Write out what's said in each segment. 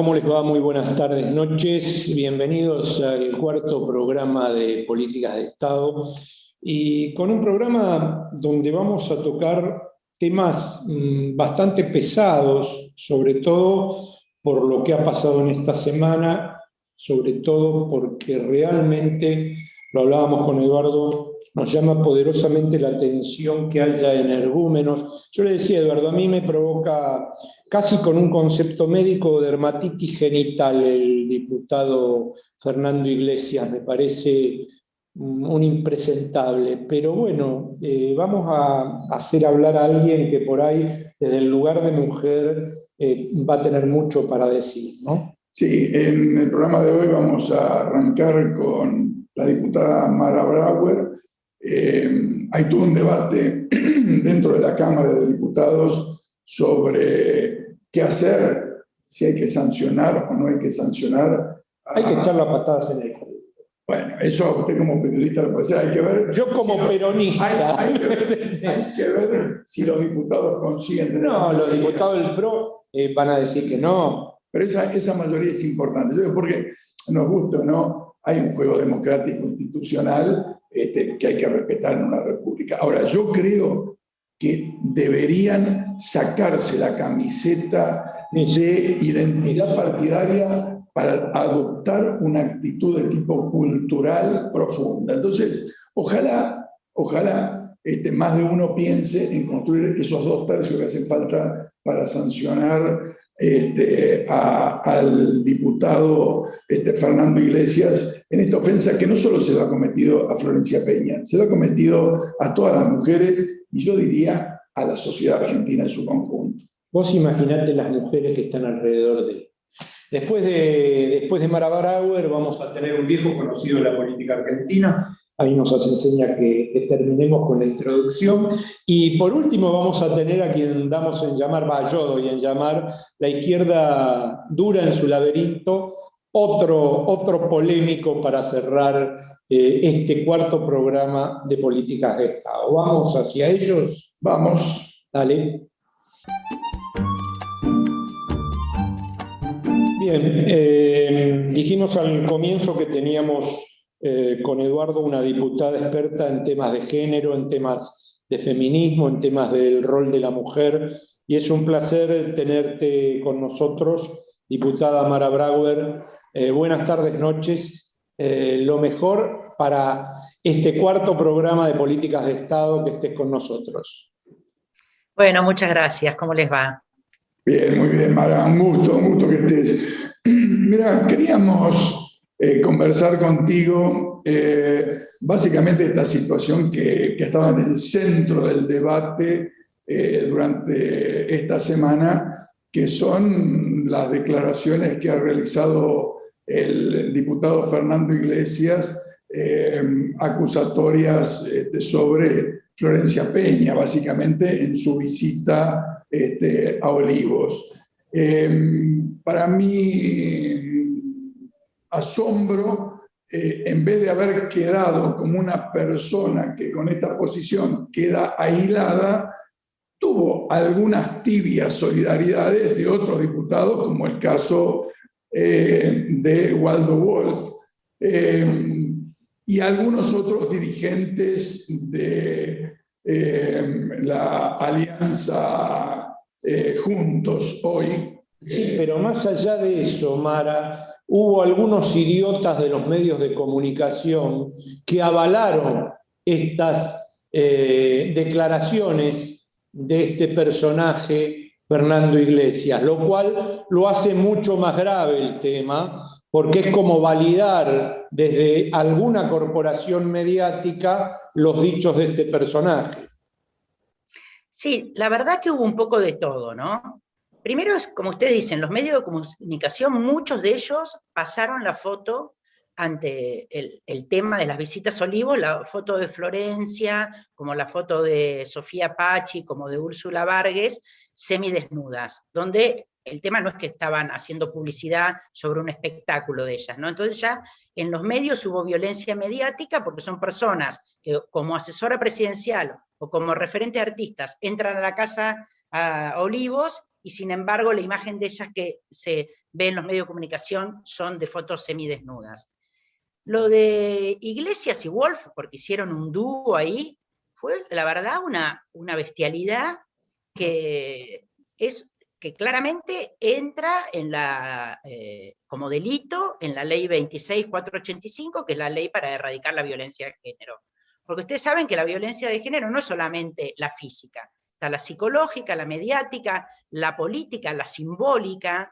¿cómo les va? Muy buenas tardes, noches. Bienvenidos al cuarto programa de Políticas de Estado y con un programa donde vamos a tocar temas mm, bastante pesados, sobre todo por lo que ha pasado en esta semana, sobre todo porque realmente, lo hablábamos con Eduardo, nos llama poderosamente la atención que haya energúmenos. Yo le decía, Eduardo, a mí me provoca casi con un concepto médico de dermatitis genital el diputado Fernando Iglesias, me parece un impresentable, pero bueno, eh, vamos a hacer hablar a alguien que por ahí, desde el lugar de mujer, eh, va a tener mucho para decir, ¿no? Sí, en el programa de hoy vamos a arrancar con la diputada Mara Brauer. Eh, hay todo un debate dentro de la Cámara de Diputados sobre qué hacer, si hay que sancionar o no hay que sancionar. Hay que echar las patadas en el bueno, eso usted como periodista lo puede hacer, hay que ver. Yo como peronista. Hay, que ver, si los diputados consiguen. No, los diputados del PRO eh, van a decir que no. Pero esa, esa mayoría es importante. Porque nos gusta o no, hay un juego democrático institucional este, que hay que respetar en una república. Ahora, yo creo que deberían sacarse la camiseta de identidad partidaria para adoptar una actitud de tipo cultural profunda. Entonces, ojalá, ojalá este, más de uno piense en construir esos dos tercios que hacen falta para sancionar este, al diputado este, Fernando Iglesias en esta ofensa que no solo se lo ha cometido a Florencia Peña, se lo ha cometido a todas las mujeres y yo diría a la sociedad argentina en su conjunto. Vos imaginate las mujeres que están alrededor de él Después de, después de Mara Brauer vamos a tener un viejo conocido de la política argentina. Ahí nos hace enseña que, terminemos con la introducción. Y por último vamos a tener a quien damos en llamar, va, yo doy en llamar, la izquierda dura en su laberinto, otro, otro polémico para cerrar eh, este cuarto programa de políticas de Estado. ¿Vamos hacia ellos? Vamos. Dale. Bien, eh, dijimos al comienzo que teníamos eh, con Eduardo una diputada experta en temas de género, en temas de feminismo, en temas del rol de la mujer, y es un placer tenerte con nosotros, diputada Mara Brauer. Eh, buenas tardes, noches. lo mejor para este cuarto programa de políticas de Estado que estés con nosotros. Bueno, muchas gracias. ¿Cómo les va? Bien, muy bien, Mara, un gusto, un gusto que estés. Mira, queríamos eh, conversar contigo eh, básicamente esta situación que, que, estaba en el centro del debate eh, durante esta semana, que son las declaraciones que ha realizado el diputado Fernando Iglesias, acusatorias este, sobre Florencia Peña, básicamente en su visita este, a Olivos. Para mí, asombro, eh, en vez de haber quedado como una persona que con esta posición queda aislada, tuvo algunas tibias solidaridades de otros diputados, como el caso eh, de Waldo Wolf, em, y algunos otros dirigentes de la Alianza eh, juntos hoy. Sí, pero más allá de eso, Mara, hubo algunos idiotas de los medios de comunicación que avalaron estas eh, declaraciones de este personaje, Fernando Iglesias, lo cual lo hace mucho más grave el tema, porque es como validar desde alguna corporación mediática los dichos de este personaje. Sí, la verdad que hubo un poco de todo, ¿no? Primero, como ustedes dicen, los medios de comunicación, muchos de ellos pasaron la foto ante el, tema de las visitas Olivos, la foto de Florencia, como la foto de Sofía Pachi, como de Úrsula Vargas, semidesnudas, donde el tema no es que estaban haciendo publicidad sobre un espectáculo de ellas, ¿no? Entonces ya en los medios hubo violencia mediática porque son personas que como asesora presidencial o como referente artistas entran a la casa a Olivos y sin embargo la imagen de ellas que se ve en los medios de comunicación son de fotos semidesnudas. Lo de Iglesias y Wolf, porque hicieron un dúo ahí, fue la verdad una, una bestialidad que, es, que claramente entra en la, eh, como delito en la ley 26485, que es la ley para erradicar la violencia de género. Porque ustedes saben que la violencia de género no es solamente la física, está la psicológica, la mediática, la política, la simbólica,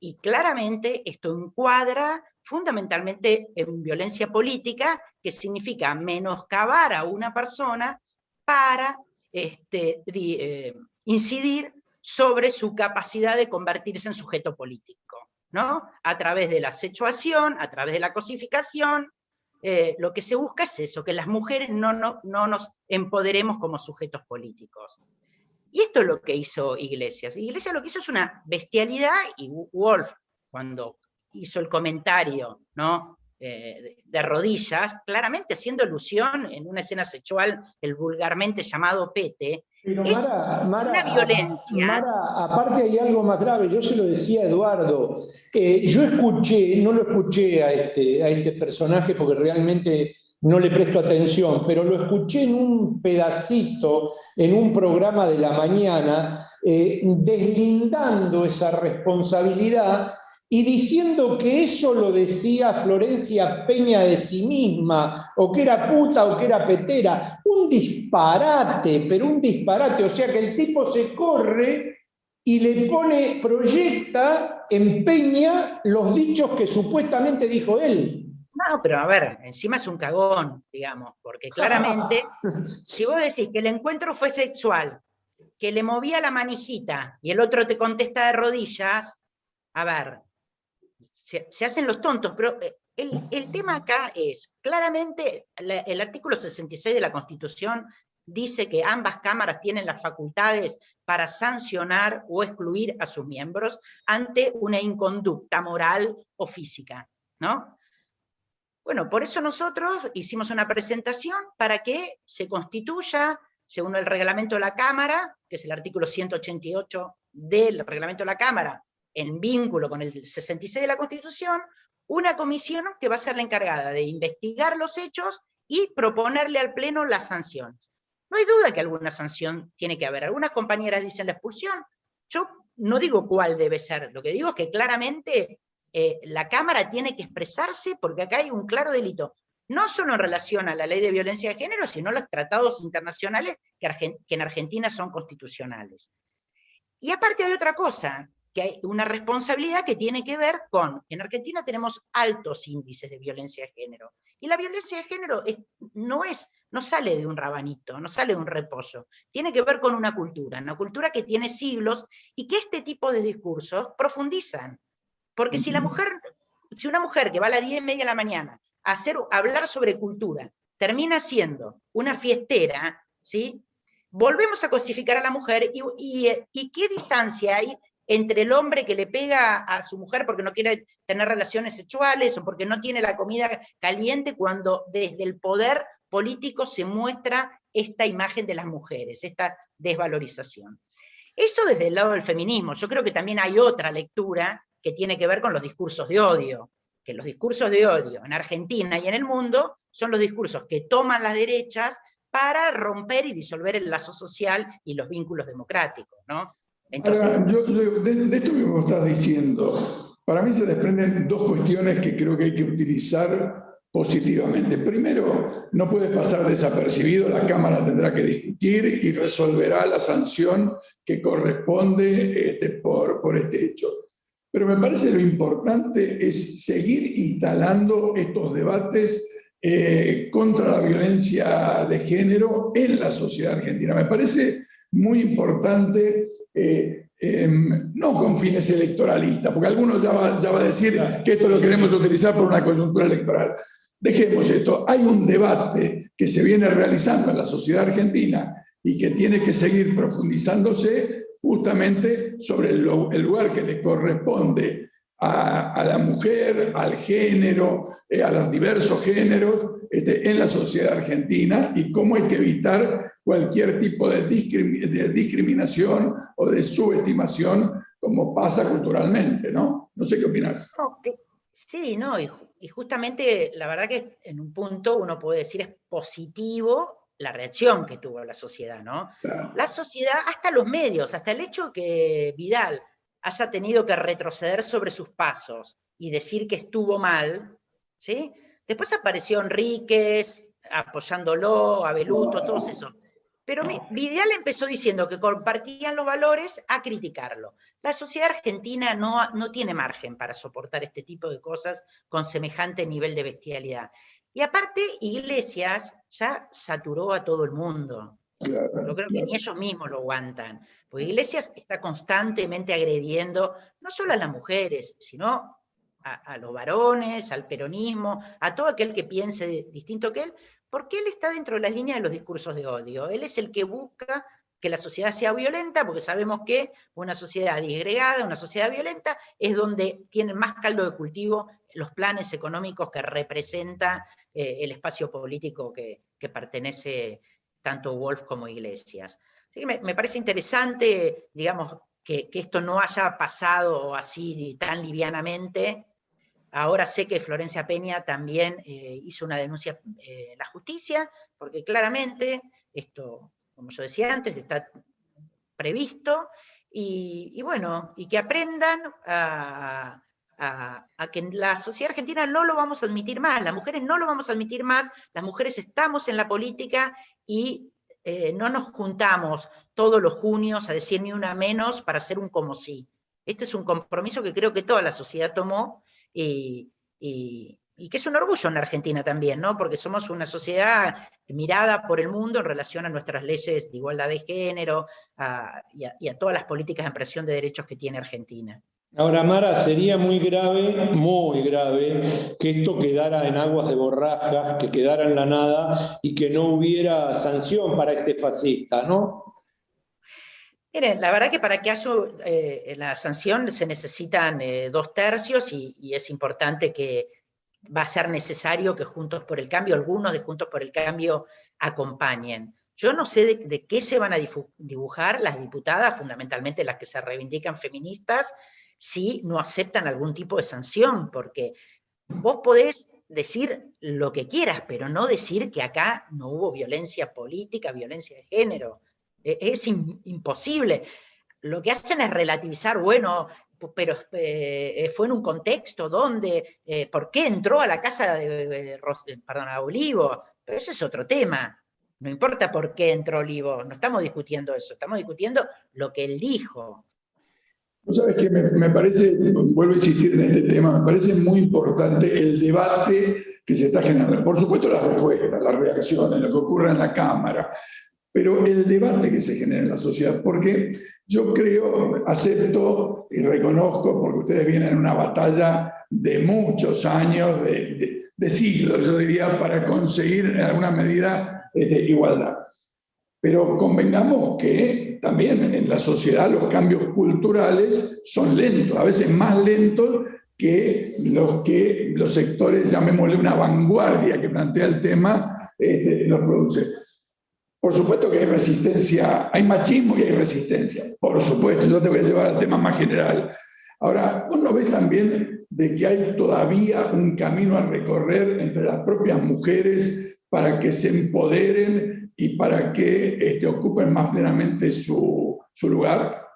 y claramente esto encuadra fundamentalmente en violencia política, que significa menoscabar a una persona para este, eh, incidir sobre su capacidad de convertirse en sujeto político, ¿no? A través de la sexuación, a través de la cosificación, eh, lo que se busca es eso, que las mujeres no, no, no nos empoderemos como sujetos políticos. Y esto es lo que hizo Iglesias. Iglesias lo que hizo es una bestialidad y Wolf, cuando hizo el comentario, ¿no? Eh, de, rodillas, claramente haciendo alusión en una escena sexual, el vulgarmente llamado pete, es una violencia. Mara, aparte hay algo más grave, yo se lo decía a Eduardo, eh, yo escuché, no lo escuché a este, a este personaje porque realmente no le presto atención, pero lo escuché en un pedacito, en un programa de la mañana, eh, deslindando esa responsabilidad y diciendo que eso lo decía Florencia Peña de sí misma, o que era puta o que era petera. Un disparate, pero un disparate. O sea que el tipo se corre y le pone, proyecta, empeña los dichos que supuestamente dijo él. No, pero a ver, encima es un cagón, digamos, porque claramente, si vos decís que el encuentro fue sexual, que le movía la manijita y el otro te contesta de rodillas, a ver, se, hacen los tontos, pero eh, el, tema acá es, claramente, el artículo 66 de la Constitución dice que ambas cámaras tienen las facultades para sancionar o excluir a sus miembros ante una inconducta moral o física, ¿no? Bueno, por eso nosotros hicimos una presentación para que se constituya, según el reglamento de la Cámara, que es el artículo 188 del reglamento de la Cámara, en vínculo con el 66 de la Constitución, una comisión que va a ser la encargada de investigar los hechos y proponerle al Pleno las sanciones. No hay duda que alguna sanción tiene que haber. Algunas compañeras dicen la expulsión. Yo no digo cuál debe ser. Lo que digo es que claramente eh, la Cámara tiene que expresarse porque acá hay un claro delito, no solo en relación a la ley de violencia de género, sino a los tratados internacionales que, en Argentina son constitucionales. Y aparte hay otra cosa, que hay una responsabilidad que tiene que ver con, en Argentina tenemos altos índices de violencia de género, y la violencia de género no, es, no sale de un rabanito, no sale de un reposo, tiene que ver con una cultura, una cultura que tiene siglos y que este tipo de discursos profundizan. Porque si la mujer, si una mujer que va a las 10 y media de la mañana a, hacer, hablar sobre cultura termina siendo una fiestera, ¿sí? volvemos a cosificar a la mujer y, y, qué distancia hay entre el hombre que le pega a su mujer porque no quiere tener relaciones sexuales o porque no tiene la comida caliente cuando desde el poder político se muestra esta imagen de las mujeres, esta desvalorización. Eso desde el lado del feminismo. Yo creo que también hay otra lectura que tiene que ver con los discursos de odio, que los discursos de odio en Argentina y en el mundo son los discursos que toman las derechas para romper y disolver el lazo social y los vínculos democráticos, ¿no? Entonces, de, esto que vos estás diciendo, para mí se desprenden dos cuestiones que creo que hay que utilizar positivamente. Primero, no puede pasar desapercibido, la Cámara tendrá que discutir y resolverá la sanción que corresponde este, por, por este hecho. Pero me parece lo importante es seguir instalando estos debates eh, contra la violencia de género en la sociedad argentina. Me parece muy importante, eh, em, no con fines electoralistas, porque algunos ya va a decir que esto lo queremos utilizar por una coyuntura electoral. Dejemos esto, hay un debate que se viene realizando en la sociedad argentina y que tiene que seguir profundizándose justamente sobre el, lugar que le corresponde a, la mujer, al género, eh, a los diversos géneros este, en la sociedad argentina y cómo hay que evitar cualquier tipo de, discriminación o de subestimación como pasa culturalmente, ¿no? No sé qué opinas. sí, no, y, justamente la verdad que en un punto uno puede decir es positivo la reacción que tuvo la sociedad, ¿no? La sociedad, hasta los medios, hasta el hecho que Vidal haya tenido que retroceder sobre sus pasos y decir que estuvo mal, ¿sí? Después apareció Enríquez apoyándolo, Abeluto, todos esos. Pero Vidal empezó diciendo que compartían los valores a criticarlo. La sociedad argentina no, no tiene margen para soportar este tipo de cosas con semejante nivel de bestialidad. Y aparte, Iglesias ya saturó a todo el mundo. Yo creo que ni ellos mismos lo aguantan. Porque Iglesias está constantemente agrediendo no solo a las mujeres, sino a, los varones, al peronismo, a todo aquel que piense distinto que él, porque él está dentro de las líneas de los discursos de odio. Él es el que busca que la sociedad sea violenta, porque sabemos que una sociedad disgregada, una sociedad violenta, es donde tienen más caldo de cultivo los planes económicos que representa eh, el espacio político que, pertenece tanto Wolf como Iglesias. Así que me, parece interesante, digamos, que, esto no haya pasado así tan livianamente, Ahora sé que Florencia Peña también eh, hizo una denuncia eh, en la justicia, porque claramente esto, como yo decía antes, está previsto, y, bueno, y que aprendan a, que en la sociedad argentina no lo vamos a admitir más, las mujeres no lo vamos a admitir más, las mujeres estamos en la política y eh, no nos juntamos todos los junios a decir ni una menos para hacer un como sí. Este es un compromiso que creo que toda la sociedad tomó y, que es un orgullo en Argentina también, ¿no? Porque somos una sociedad mirada por el mundo en relación a nuestras leyes de igualdad de género y, a, todas las políticas de ampliación de derechos que tiene Argentina. Ahora, Mara, sería muy grave, muy grave, que esto quedara en aguas de borrajas, que quedara en la nada y que no hubiera sanción para este fascista, ¿no? Miren, la verdad que para que haya eh, la sanción se necesitan eh, dos tercios y, es importante que va a ser necesario que Juntos por el Cambio, algunos de Juntos por el Cambio, acompañen. Yo no sé de, qué se van a dibujar las diputadas, fundamentalmente las que se reivindican feministas, si no aceptan algún tipo de sanción, porque vos podés decir lo que quieras, pero no decir que acá no hubo violencia política, violencia de género. E, es imposible. Lo que hacen es relativizar, bueno, pero eh, fue en un contexto donde, eh, ¿por qué entró a la casa de, perdón, a Olivo? Pero ese es otro tema. No importa por qué entró Olivo, no estamos discutiendo eso, estamos discutiendo lo que él dijo. ¿No sabes que me, parece, vuelvo a insistir en este tema, me parece muy importante el debate que se está generando. Por supuesto, las respuestas, las reacciones, lo que ocurre en la Cámara, pero el debate que se genera en la sociedad, porque yo creo, acepto y reconozco, porque ustedes vienen en una batalla de muchos años, de, siglos, yo diría, para conseguir en alguna medida eh, igualdad. Pero convengamos que también en la sociedad los cambios culturales son lentos, a veces más lentos que los que los sectores, llamémosle una vanguardia que plantea el tema, este, los produce. Por supuesto que hay resistencia, hay machismo y hay resistencia, por supuesto, yo te voy a llevar al tema más general. Ahora, vos no ves también de que hay todavía un camino a recorrer entre las propias mujeres para que se empoderen y para que este, ocupen más plenamente su, lugar?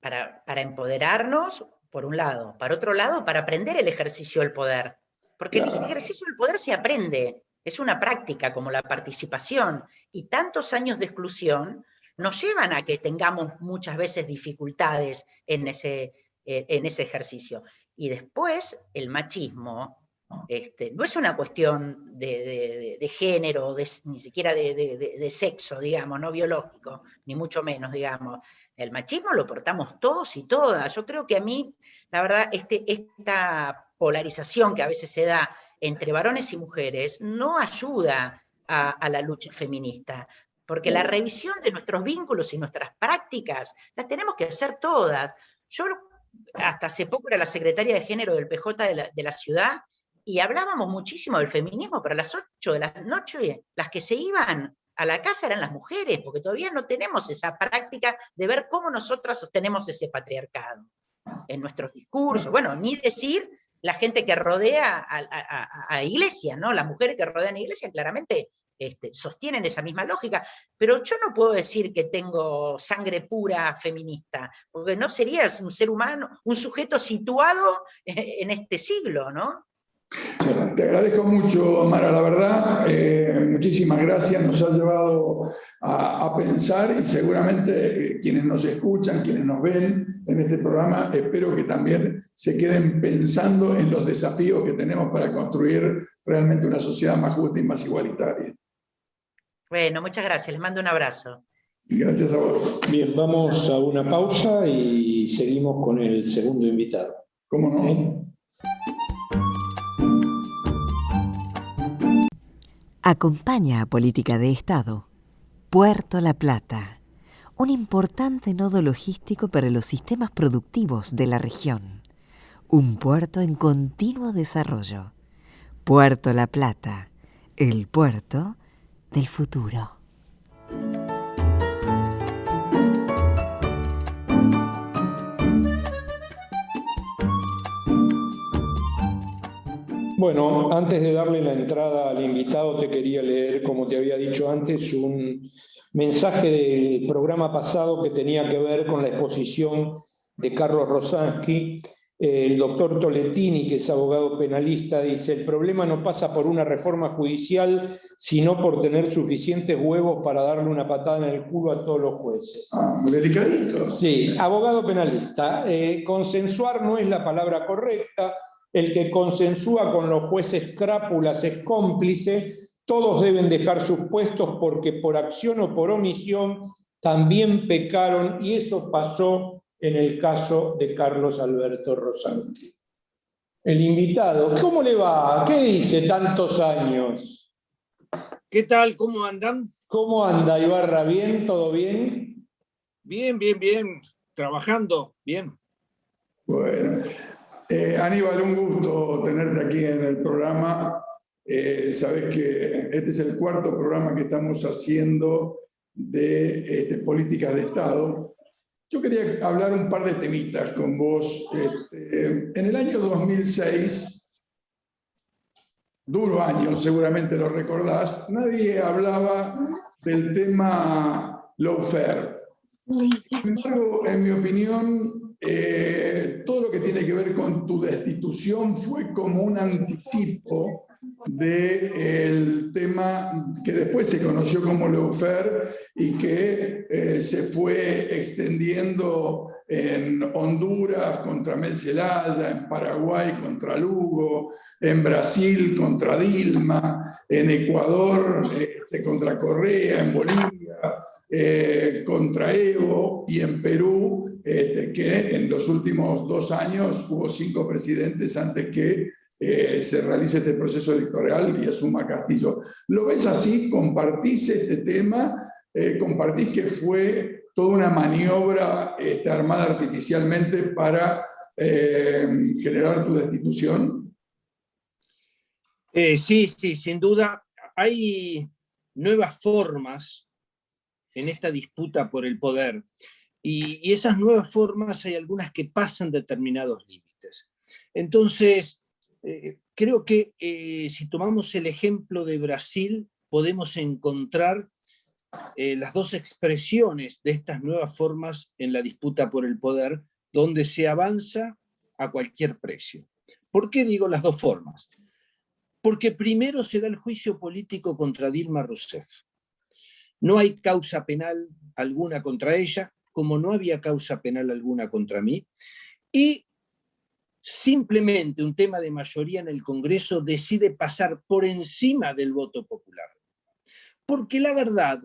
Para, para, empoderarnos, por un lado. Para otro lado, para aprender el ejercicio del poder. Porque el ejercicio del poder se aprende. Es una práctica como la participación y tantos años de exclusión nos llevan a que tengamos muchas veces dificultades en ese, en ese ejercicio. Y después el machismo este, no es una cuestión de, género, ni siquiera de, sexo, digamos, no biológico, ni mucho menos, digamos. El machismo lo portamos todos y todas. Yo creo que a mí, la verdad, este, esta polarización que a veces se da entre varones y mujeres no ayuda a, la lucha feminista, porque la revisión de nuestros vínculos y nuestras prácticas las tenemos que hacer todas. Yo hasta hace poco era la secretaria de género del PJ de la, ciudad y hablábamos muchísimo del feminismo, pero a las 8 de la noche, las que se iban a la casa eran las mujeres, porque todavía no tenemos esa práctica de ver cómo nosotras sostenemos ese patriarcado en nuestros discursos. Bueno, ni decir la gente que rodea a, a, iglesia, ¿no? Las mujeres que rodean a iglesia claramente este, sostienen esa misma lógica, pero yo no puedo decir que tengo sangre pura feminista, porque no serías un ser humano, un sujeto situado en este siglo, ¿no? Te agradezco mucho, Mara, la verdad. Eh, muchísimas gracias. Nos ha llevado a, pensar y seguramente eh, quienes nos escuchan, quienes nos ven en este programa, espero que también se queden pensando en los desafíos que tenemos para construir realmente una sociedad más justa y más igualitaria. Bueno, muchas gracias. Les mando un abrazo. Gracias a vos. Bien, vamos a una pausa y seguimos con el segundo invitado. ¿Cómo no? Acompaña a Política de Estado Puerto La Plata, un importante nodo logístico para los sistemas productivos de la región. Un puerto en continuo desarrollo. Puerto La Plata, el puerto del futuro. Bueno, antes de darle la entrada al invitado, te quería leer, como te había dicho antes, un mensaje del programa pasado que tenía que ver con la exposición de Carlos Rosansky. El doctor Toletini, que es abogado penalista, dice, el problema no pasa por una reforma judicial, sino por tener suficientes huevos para darle una patada en el culo a todos los jueces. Ah, muy delicadito. Sí, abogado penalista. Eh, consensuar no es la palabra correcta, el que consensúa con los jueces crápulas es cómplice, todos deben dejar sus puestos porque por acción o por omisión también pecaron y eso pasó en el caso de Carlos Alberto Rosanti. El invitado, ¿cómo le va? ¿Qué dice tantos años? ¿Qué tal? ¿Cómo andan? ¿Cómo anda Ibarra? ¿Bien? ¿Todo bien? Bien, bien, bien. Trabajando, bien. Bueno, eh, Aníbal, un gusto tenerte aquí en el programa. Eh, sabes que este es el cuarto programa que estamos haciendo de este, políticas de Estado. Yo quería hablar un par de temitas con vos. Este, en el año 2006, duro año, seguramente lo recordás, nadie hablaba del tema lawfare. Sin embargo, en mi opinión, eh, todo lo que tiene que ver con tu destitución fue como un anticipo del tema que después se conoció como Leufer y que eh, se fue extendiendo en Honduras contra Mel Zelaya, en Paraguay contra Lugo, en Brasil contra Dilma, en Ecuador este, contra Correa, en Bolivia eh, contra Evo y en Perú este, que en los últimos dos años hubo cinco presidentes antes que eh, se realice este proceso electoral y asuma Castillo. ¿Lo ves así? ¿Compartís este tema? Eh, ¿Compartís que fue toda una maniobra este, armada artificialmente para eh, generar tu destitución? sí, sí, sin duda. Hay nuevas formas en esta disputa por el poder. Y, esas nuevas formas hay algunas que pasan determinados límites. Entonces, eh, creo que eh, si tomamos el ejemplo de Brasil, podemos encontrar eh, las dos expresiones de estas nuevas formas en la disputa por el poder, donde se avanza a cualquier precio. ¿Por qué digo las dos formas? Porque primero se da el juicio político contra Dilma Rousseff. No hay causa penal alguna contra ella, como no había causa penal alguna contra mí, y simplemente un tema de mayoría en el Congreso decide pasar por encima del voto popular. Porque la verdad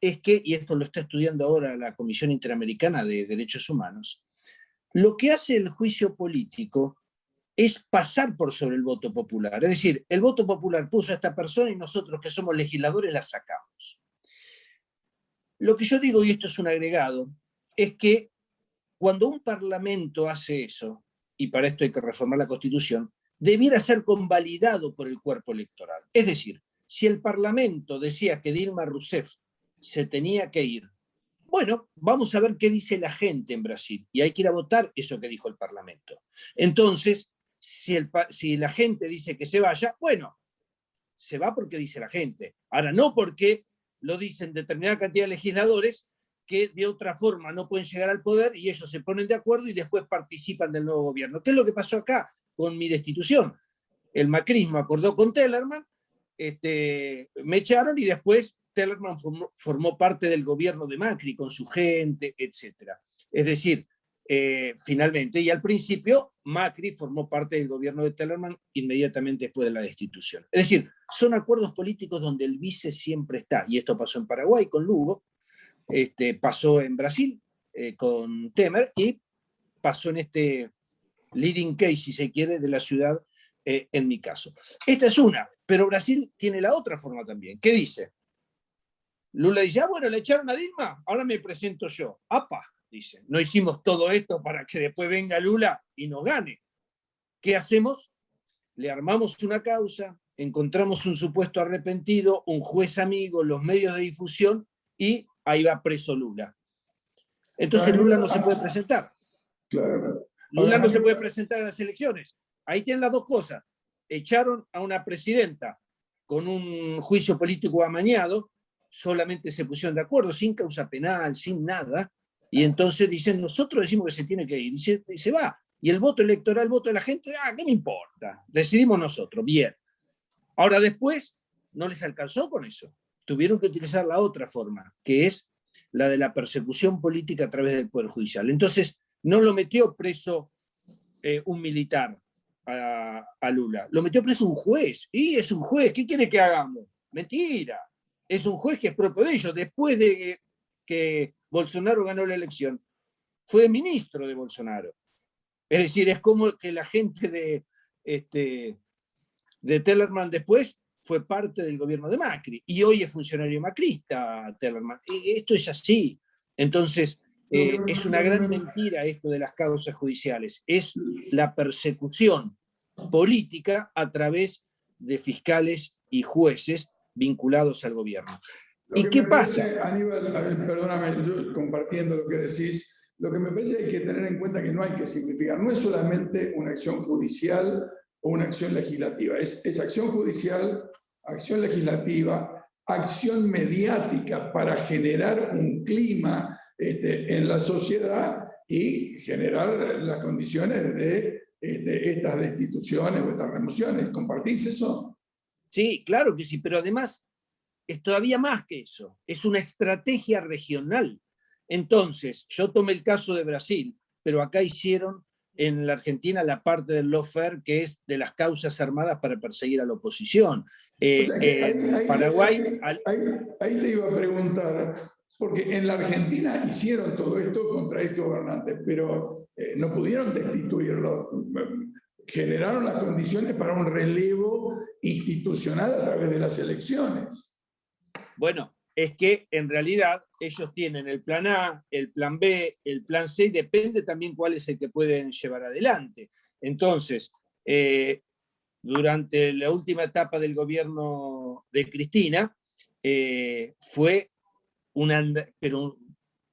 es que, y esto lo está estudiando ahora la Comisión Interamericana de Derechos Humanos, lo que hace el juicio político es pasar por sobre el voto popular. Es decir, el voto popular puso a esta persona y nosotros que somos legisladores la sacamos. Lo que yo digo, y esto es un agregado, es que cuando un parlamento hace eso, y para esto hay que reformar la constitución, debiera ser convalidado por el cuerpo electoral. Es decir, si el Parlamento decía que Dilma Rousseff se tenía que ir, bueno, vamos a ver qué dice la gente en Brasil y hay que ir a votar eso que dijo el Parlamento. Entonces, si, si la gente dice que se vaya, bueno, se va porque dice la gente. Ahora, no porque lo dicen determinada cantidad de legisladores que de otra forma no pueden llegar al poder y ellos se ponen de acuerdo y después participan del nuevo gobierno. ¿Qué es lo que pasó acá con mi destitución? El macrismo acordó con Tellerman, este, me echaron y después Tellerman formó, parte del gobierno de Macri con su gente, etc. Es decir, eh, finalmente, y al principio Macri formó parte del gobierno de Tellerman inmediatamente después de la destitución. Es decir, son acuerdos políticos donde el vice siempre está, y esto pasó en Paraguay con Lugo, este, pasó en Brasil eh, con Temer y pasó en este leading case, si se quiere, de la ciudad, eh, en mi caso. Esta es una, pero Brasil tiene la otra forma también. ¿Qué dice? Lula dice, ah, bueno, le echaron a Dilma, ahora me presento yo. ¡Apa! Dice, no hicimos todo esto para que después venga Lula y nos gane. ¿Qué hacemos? Le armamos una causa, encontramos un supuesto arrepentido, un juez amigo, los medios de difusión y ahí va preso Lula. Entonces Lula no se puede presentar. Lula no se puede presentar a las elecciones. Ahí tienen las dos cosas. Echaron a una presidenta con un juicio político amañado, solamente se pusieron de acuerdo, sin causa penal, sin nada, y entonces dicen, nosotros decimos que se tiene que ir, y se, y se va. Y el voto electoral, el voto de la gente, ah, ¿qué me importa? Decidimos nosotros, bien. Ahora después, no les alcanzó con eso tuvieron que utilizar la otra forma, que es la de la persecución política a través del Poder Judicial. Entonces, no lo metió preso eh, un militar a, Lula, lo metió preso un juez. Y es un juez, ¿qué quiere que hagamos? Mentira. Es un juez que es propio de ellos. Después de que Bolsonaro ganó la elección, fue ministro de Bolsonaro. Es decir, es como que la gente de, este, de Tellerman después fue parte del gobierno de Macri y hoy es funcionario macrista, Tellerman. Esto es así. Entonces, eh, es una gran mentira esto de las causas judiciales. Es la persecución política a través de fiscales y jueces vinculados al gobierno. ¿Y qué pasa? Aníbal, perdóname, compartiendo lo que decís, lo que me parece hay que tener en cuenta que no hay que simplificar. No es solamente una acción judicial o una acción legislativa. Es, es acción judicial, acción legislativa, acción mediática para generar un clima este, en la sociedad y generar las condiciones de, este, estas destituciones o estas remociones. ¿Compartís eso? Sí, claro que sí, pero además es todavía más que eso. Es una estrategia regional. Entonces, yo tomé el caso de Brasil, pero acá hicieron en la Argentina la parte del lawfare que es de las causas armadas para perseguir a la oposición. Eh, en Paraguay... Ahí, te iba a preguntar, porque en la Argentina hicieron todo esto contra estos gobernantes, pero eh, no pudieron destituirlo. Generaron las condiciones para un relevo institucional a través de las elecciones. Bueno, es que en realidad ellos tienen el plan A, el plan B, el plan C, y depende también cuál es el que pueden llevar adelante. Entonces, eh, durante la última etapa del gobierno de Cristina, eh, fue una, pero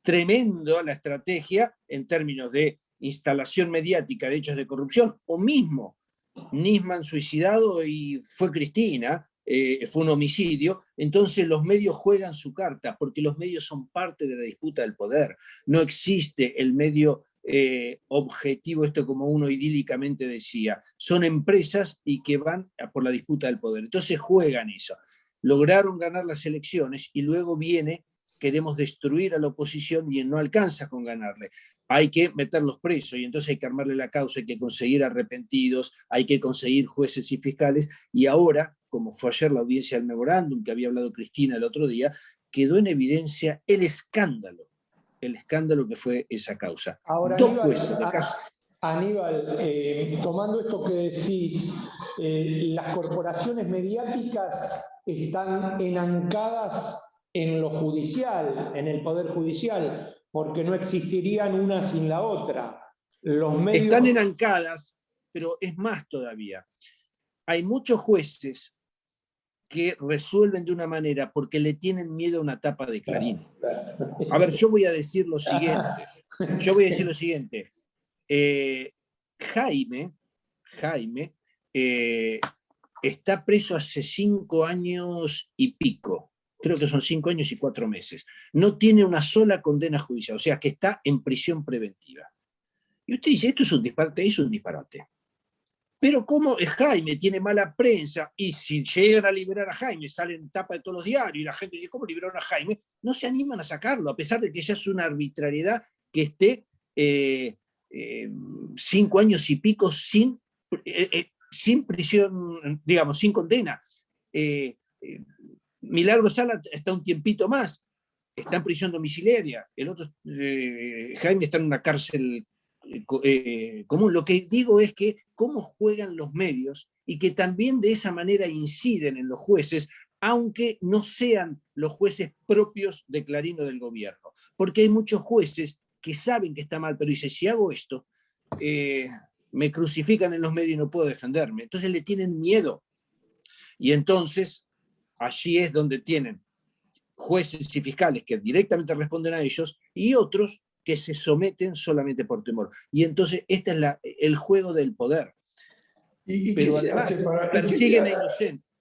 tremendo la estrategia en términos de instalación mediática de hechos de corrupción, o mismo Nisman suicidado y fue Cristina, eh, fue un homicidio, entonces los medios juegan su carta, porque los medios son parte de la disputa del poder. No existe el medio eh, objetivo, esto como uno idílicamente decía, son empresas y que van por la disputa del poder. Entonces juegan eso. Lograron ganar las elecciones y luego viene queremos destruir a la oposición y no alcanza con ganarle. Hay que meterlos presos y entonces hay que armarle la causa, hay que conseguir arrepentidos, hay que conseguir jueces y fiscales. Y ahora, como fue ayer la audiencia del memorándum que había hablado Cristina el otro día, quedó en evidencia el escándalo, el escándalo que fue esa causa. Ahora, Dos jueces Aníbal, eh, tomando esto que decís, eh, las corporaciones mediáticas están enancadas en lo judicial, en el Poder Judicial, porque no existirían una sin la otra. Los medios... Están enancadas, pero es más todavía. Hay muchos jueces que resuelven de una manera porque le tienen miedo a una tapa de Clarín. A ver, yo voy a decir lo siguiente. Yo voy a decir lo siguiente. Eh, Jaime, Jaime, eh, está preso hace cinco años y pico. Creo que son cinco años y cuatro meses. No tiene una sola condena judicial, o sea que está en prisión preventiva. Y usted dice, esto es un disparate, es un disparate. Pero como Jaime tiene mala prensa y si llegan a liberar a Jaime, salen tapa de todos los diarios y la gente dice, ¿cómo liberaron a Jaime? No se animan a sacarlo, a pesar de que ya es una arbitrariedad que esté eh, eh, cinco años y pico sin, eh, sin prisión, digamos, sin condena. Milagro Sala está un tiempito más, está en prisión domiciliaria, el otro, Jaime está en una cárcel eh, común. Lo que digo es que cómo juegan los medios y que también de esa manera inciden en los jueces, aunque no sean los jueces propios de Clarín o del gobierno. Porque hay muchos jueces que saben que está mal, pero dicen, si hago esto, eh, me crucifican en los medios y no puedo defenderme. Entonces le tienen miedo. Y entonces allí es donde tienen jueces y fiscales que directamente responden a ellos y otros que se someten solamente por temor. Y entonces este es la, el juego del poder. ¿Y, Pero qué se hace para, persiguen a inocentes.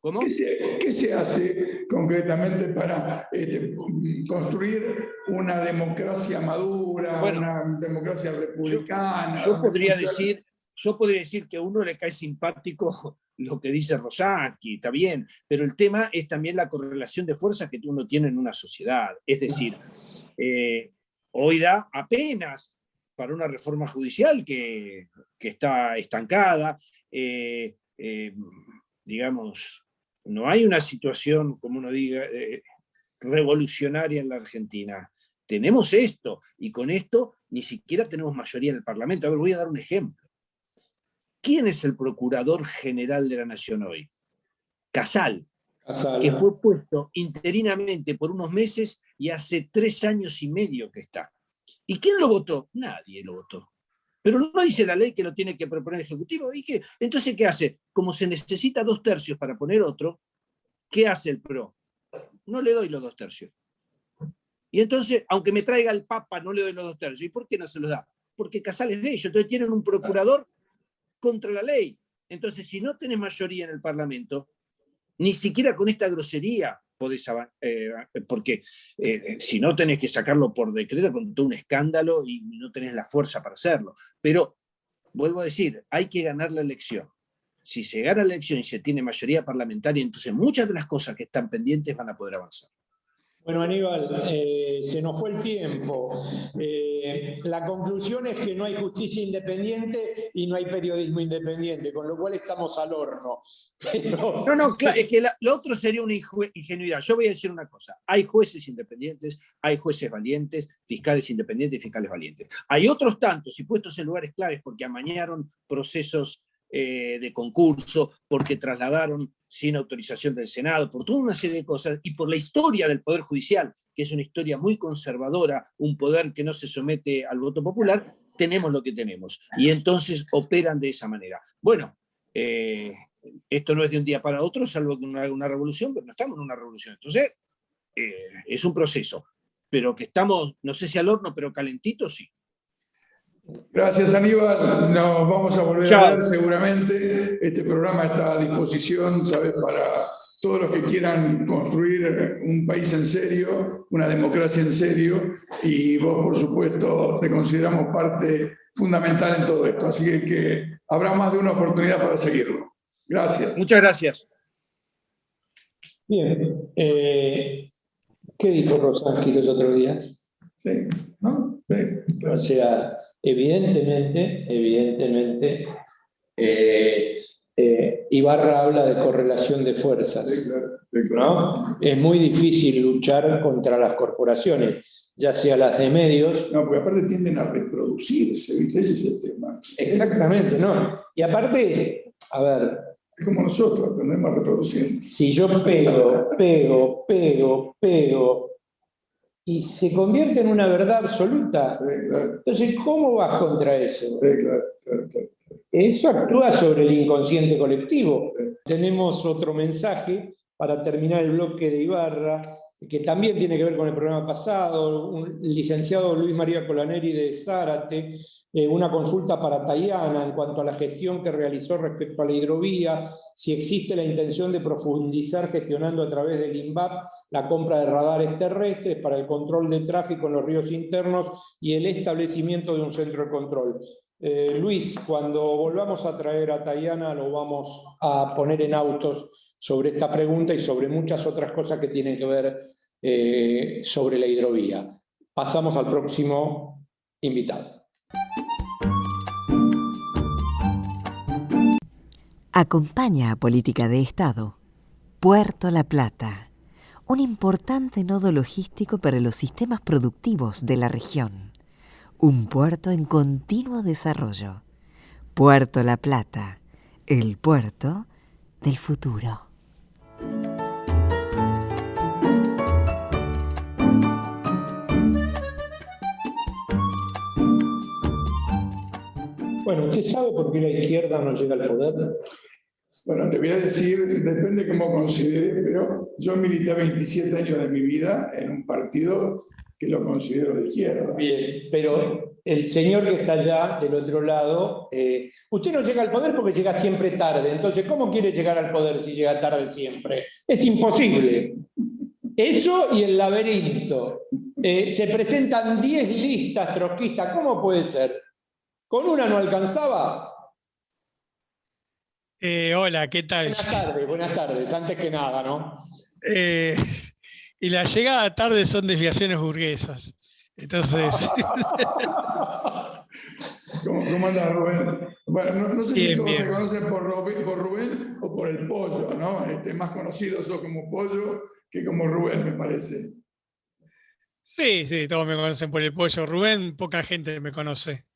¿Cómo? ¿Qué se, hace concretamente para este, construir una democracia madura, una democracia republicana? Yo, podría decir, yo podría decir que a uno le cae simpático lo que dice Rosaki, está bien, pero el tema es también la correlación de fuerzas que uno tiene en una sociedad. Es decir, eh, hoy da apenas para una reforma judicial que, está estancada. Eh, eh, digamos, no hay una situación, como uno diga, eh, revolucionaria en la Argentina. Tenemos esto, y con esto ni siquiera tenemos mayoría en el Parlamento. A ver, voy a dar un ejemplo. ¿Quién es el Procurador General de la Nación hoy? Casal, que fue puesto interinamente por unos meses y hace tres años y medio que está. ¿Y quién lo votó? Nadie lo votó. Pero no dice la ley que lo tiene que proponer el Ejecutivo. ¿Y qué? Entonces, ¿qué hace? Como se necesita dos tercios para poner otro, ¿qué hace el PRO? No le doy los dos tercios. Y entonces, aunque me traiga el Papa, no le doy los dos tercios. ¿Y por qué no se los da? Porque Casales de ellos. Entonces tienen un procurador contra la ley. Entonces, si no tenés mayoría en el Parlamento, ni siquiera con esta grosería podés eh, porque eh, si no tenés que sacarlo por decreto con todo un escándalo y no tenés la fuerza para hacerlo. Pero, vuelvo a decir, hay que ganar la elección. Si se gana la elección y se tiene mayoría parlamentaria, entonces muchas de las cosas que están pendientes van a poder avanzar. Bueno, Aníbal, eh, se nos fue el tiempo. Eh, la conclusión es que no hay justicia independiente y no hay periodismo independiente, con lo cual estamos al horno. No, no, claro, es que lo otro sería una ingenuidad. Yo voy a decir una cosa, hay jueces independientes, hay jueces valientes, fiscales independientes y fiscales valientes. Hay otros tantos y puestos en lugares claves porque amañaron procesos eh, de concurso, porque trasladaron sin autorización del Senado, por toda una serie de cosas, y por la historia del Poder Judicial, que es una historia muy conservadora, un poder que no se somete al voto popular, tenemos lo que tenemos. Y entonces operan de esa manera. Bueno, eh, esto no es de un día para otro, salvo que una, una revolución, pero no estamos en una revolución. Entonces, eh, es un proceso. Pero que estamos, no sé si al horno, pero calentito, sí. Gracias Aníbal, nos vamos a volver a ver seguramente. Este programa está a disposición, ¿sabes? Para todos los que quieran construir un país en serio, una democracia en serio, y vos, por supuesto, te consideramos parte fundamental en todo esto. Así que, habrá más de una oportunidad para seguirlo. Gracias. Muchas gracias. Bien. Eh, ¿Qué dijo Rosansky los otros días? Sí, ¿no? Sí. O sea, Evidentemente, evidentemente, eh, eh, Ibarra habla de correlación de fuerzas. ¿no? Es muy difícil luchar contra las corporaciones, ya sea las de medios. No, porque aparte tienden a reproducirse, Ese es el tema. Exactamente, ¿no? Y aparte, a ver. Es como nosotros, aprendemos a reproducir. Si yo pego, pego, pego, pego, y se convierte en una verdad absoluta. Entonces, ¿cómo vas contra eso? Sí, claro, claro, eso actúa sobre el inconsciente colectivo. Tenemos otro mensaje para terminar el bloque de Ibarra que también tiene que ver con el programa pasado, un licenciado Luis María Colaneri de Zárate, eh, una consulta para Tayana en cuanto a la gestión que realizó respecto a la hidrovía, si existe la intención de profundizar gestionando a través del INVAP la compra de radares terrestres para el control de tráfico en los ríos internos y el establecimiento de un centro de control. Eh, Luis, cuando volvamos a traer a Tayana lo vamos a poner en autos sobre esta pregunta y sobre muchas otras cosas que tienen que ver eh, sobre la hidrovía. Pasamos al próximo invitado. Acompaña a Política de Estado. Puerto La Plata, un importante nodo logístico para los sistemas productivos de la región un puerto en continuo desarrollo. Puerto La Plata, el puerto del futuro. Bueno, ¿usted sabe por qué la izquierda no llega al poder? Bueno, te voy a decir, depende cómo considere, pero yo milité 27 años de mi vida en un partido que lo considero de izquierda. Bien, pero el señor que está allá del otro lado, eh, usted no llega al poder porque llega siempre tarde, entonces ¿cómo quiere llegar al poder si llega tarde siempre? Es imposible. Eso y el laberinto. Eh, se presentan 10 listas trotskistas, ¿cómo puede ser? ¿Con una no alcanzaba? Eh, hola, ¿qué tal? Buenas tardes, buenas tardes, antes que nada, ¿no? Y la llegada tarde son desviaciones burguesas. Entonces. ¿Cómo, anda Rubén? Bueno, no, sé si todos te conocen por Rubén, por Rubén, o por el pollo, ¿no? Este, más conocido sos como pollo que como Rubén, me parece. Sí, sí, todos me conocen por el pollo. Rubén, poca gente me conoce.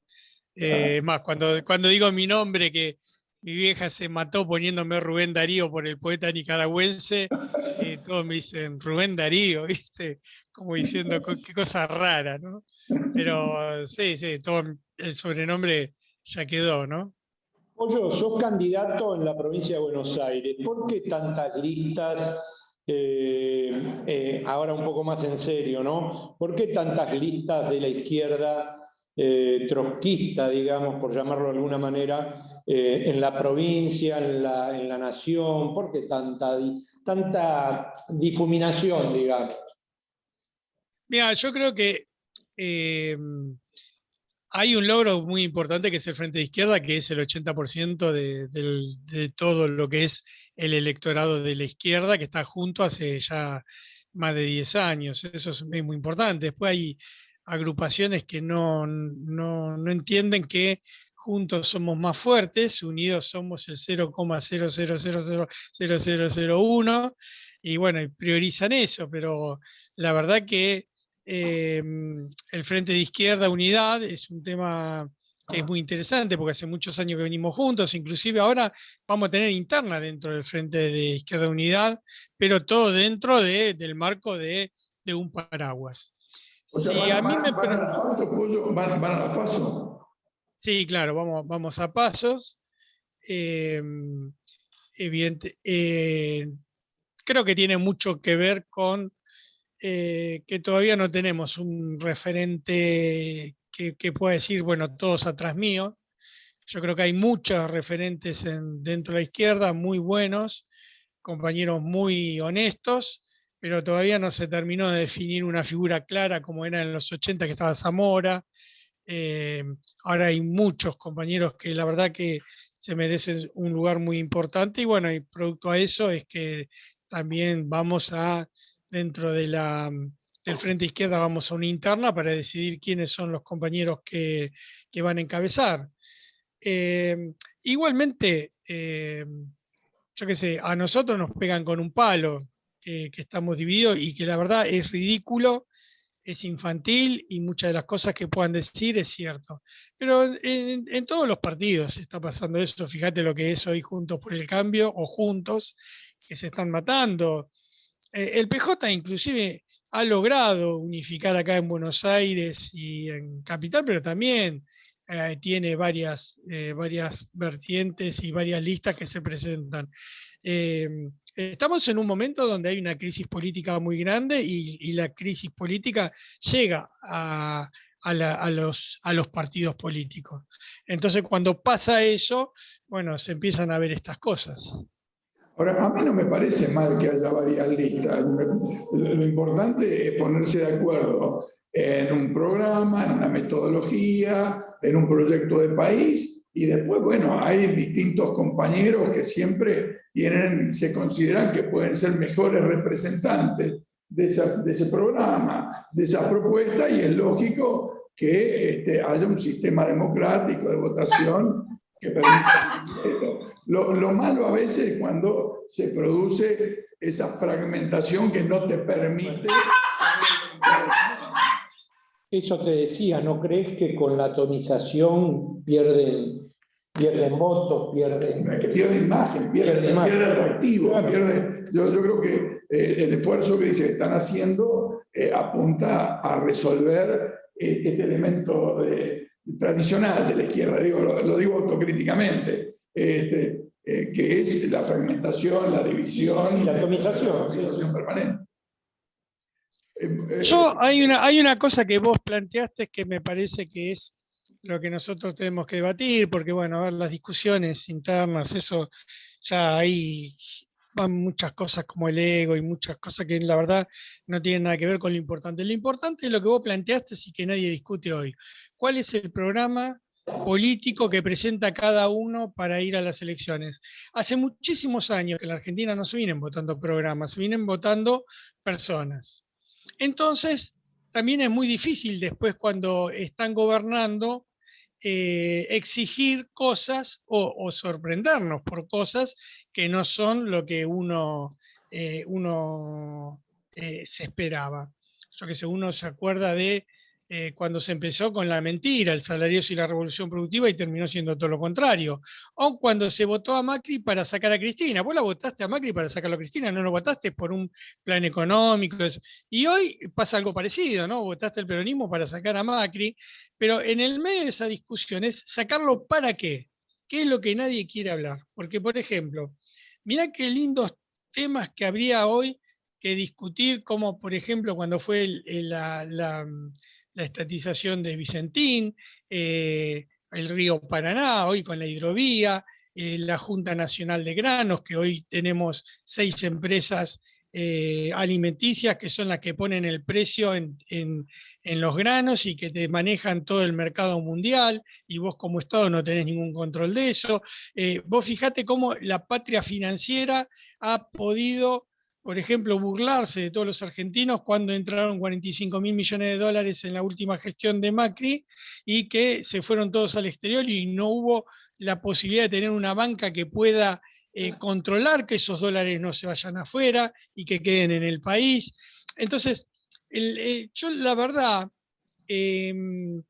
Eh, más, cuando, cuando digo mi nombre, que mi vieja se mató poniéndome Rubén Darío por el poeta nicaragüense, y todos me dicen Rubén Darío, ¿viste? Como diciendo qué cosa rara, ¿no? Pero sí, sí, todo el sobrenombre ya quedó, ¿no? Pollo, sos candidato en la provincia de Buenos Aires. ¿Por qué tantas listas? Eh, eh, ahora un poco más en serio, ¿no? ¿Por qué tantas listas de la izquierda eh, trotskista, digamos, por llamarlo de alguna manera, eh, en la provincia, en la, en la nación? ¿Por qué tanta, tanta difuminación, digamos? Mira, yo creo que eh, hay un logro muy importante que es el Frente de Izquierda, que es el 80% de, de, todo lo que es el electorado de la izquierda, que está junto hace ya más de 10 años. Eso es muy importante. Después hay agrupaciones que no, no, entienden que juntos somos más fuertes, unidos somos el 0,0000001, y bueno, priorizan eso, pero la verdad que em, el Frente de Izquierda Unidad es un tema que es muy interesante porque hace muchos años que venimos juntos, inclusive ahora vamos a tener interna dentro del Frente de Izquierda Unidad, pero todo dentro del marco de, de un paraguas a mí me van, a paso, van, a paso. Sí, claro, vamos, vamos a pasos. Em, evidente, eh, creo que tiene mucho que ver con eh, que todavía no tenemos un referente que, pueda decir, bueno, todos atrás mío. Yo creo que hay muchos referentes dentro de la izquierda muy buenos, compañeros muy honestos, pero todavía no se terminó de definir una figura clara como era en los 80 que estaba Zamora. Eh, ahora hay muchos compañeros que la verdad que se merecen un lugar muy importante y bueno, y producto a eso es que también vamos a, dentro de la, del Frente Izquierda, vamos a una interna para decidir quiénes son los compañeros que, van a encabezar. Eh, igualmente, eh, yo qué sé, a nosotros nos pegan con un palo, que, estamos divididos y que la verdad es ridículo, es infantil y muchas de las cosas que puedan decir es cierto. Pero en, todos los partidos está pasando eso. Fíjate lo que es hoy Juntos por el Cambio o Juntos, que se están matando. Eh, el PJ inclusive ha logrado unificar acá en Buenos Aires y en Capital, pero también eh, tiene varias, eh, varias vertientes y varias listas que se presentan. Estamos en un momento donde hay una crisis política muy grande y, la crisis política llega a, los, a los partidos políticos. Entonces, cuando pasa eso, bueno, se empiezan a ver estas cosas. Ahora, a mí no me parece mal que haya varias listas. Lo importante es ponerse de acuerdo en un programa, en una metodología, en un proyecto de país, y después, bueno, hay distintos compañeros que siempre tienen, se consideran que pueden ser mejores representantes de, ese programa, de esa propuesta, y es lógico que este, haya un sistema democrático de votación que permita lo malo a veces es cuando se produce esa fragmentación que no te permite eso te decía, ¿no crees que con la atomización pierden, pierden votos, pierden... Que pierde imagen, pierde, pierde, atractivo, pierde, yo, yo, creo que eh, el esfuerzo que dice están haciendo eh, apunta a resolver eh, este elemento tradicional de la izquierda, digo, lo, digo autocríticamente, este, que es la fragmentación, la división, y la atomización, la atomización permanente. Eh, Yo, hay una, hay una cosa que vos planteaste que me parece que es lo que nosotros tenemos que debatir, porque bueno, a ver, las discusiones internas, eso ya ahí van muchas cosas como el ego y muchas cosas que la verdad no tienen nada que ver con lo importante. Lo importante es lo que vos planteaste y que nadie discute hoy. ¿Cuál es el programa político que presenta cada uno para ir a las elecciones? Hace muchísimos años que en la Argentina no se vienen votando programas, se vienen votando personas. Entonces, también es muy difícil después cuando están gobernando eh, exigir cosas o, sorprendernos por cosas que no son lo que uno, eh, uno eh, se esperaba. Yo que sé, uno se acuerda de eh, cuando se empezó con la mentira, el salario y la revolución productiva y terminó siendo todo lo contrario. O cuando se votó a Macri para sacar a Cristina. Vos la votaste a Macri para sacarlo a Cristina, no lo votaste por un plan económico. Y hoy pasa algo parecido, ¿no? Votaste el peronismo para sacar a Macri, pero en el medio de esa discusión es sacarlo para qué. ¿Qué es lo que nadie quiere hablar? Porque, por ejemplo, mira qué lindos temas que habría hoy que discutir, como por ejemplo cuando fue la la estatización de Vicentín, eh, el río Paraná, hoy con la hidrovía, eh, la Junta Nacional de Granos, que hoy tenemos seis empresas eh, alimenticias que son las que ponen el precio en, los granos y que te manejan todo el mercado mundial, y vos como Estado no tenés ningún control de eso. vos fijate cómo la patria financiera ha podido por ejemplo, burlarse de todos los argentinos cuando entraron 45 mil millones de dólares en la última gestión de Macri y que se fueron todos al exterior y no hubo la posibilidad de tener una banca que pueda eh, controlar que esos dólares no se vayan afuera y que queden en el país. Entonces, eh, yo la verdad, em,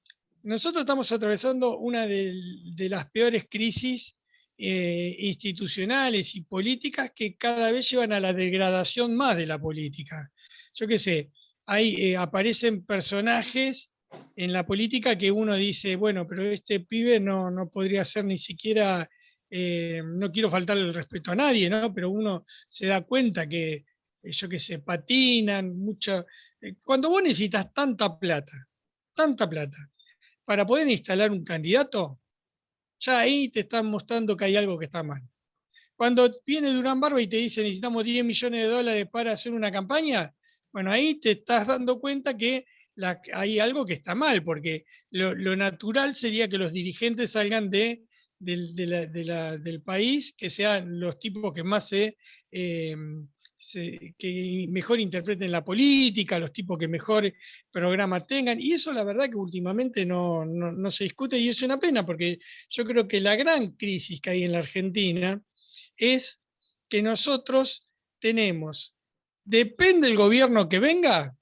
nosotros estamos atravesando una de las peores crisis eh, institucionales y políticas que cada vez llevan a la degradación más de la política. Yo qué sé, ahí eh, aparecen personajes en la política que uno dice, bueno, pero este pibe no, no podría ser ni siquiera, eh, no quiero faltarle el respeto a nadie, ¿no? Pero uno se da cuenta que, yo qué sé, patinan mucho. Cuando vos necesitas tanta plata, tanta plata, para poder instalar un candidato, ya ahí te están mostrando que hay algo que está mal. Cuando viene Durán Barba y te dice necesitamos 10 millones de dólares para hacer una campaña, bueno, ahí te estás dando cuenta que hay algo que está mal, porque lo, natural sería que los dirigentes salgan de, del país, que sean los tipos que más se, eh, que mejor interpreten la política, los tipos que mejor programa tengan. Y eso la verdad que últimamente no, no, se discute y es una pena, porque yo creo que la gran crisis que hay en la Argentina es que nosotros tenemos, depende del gobierno que venga,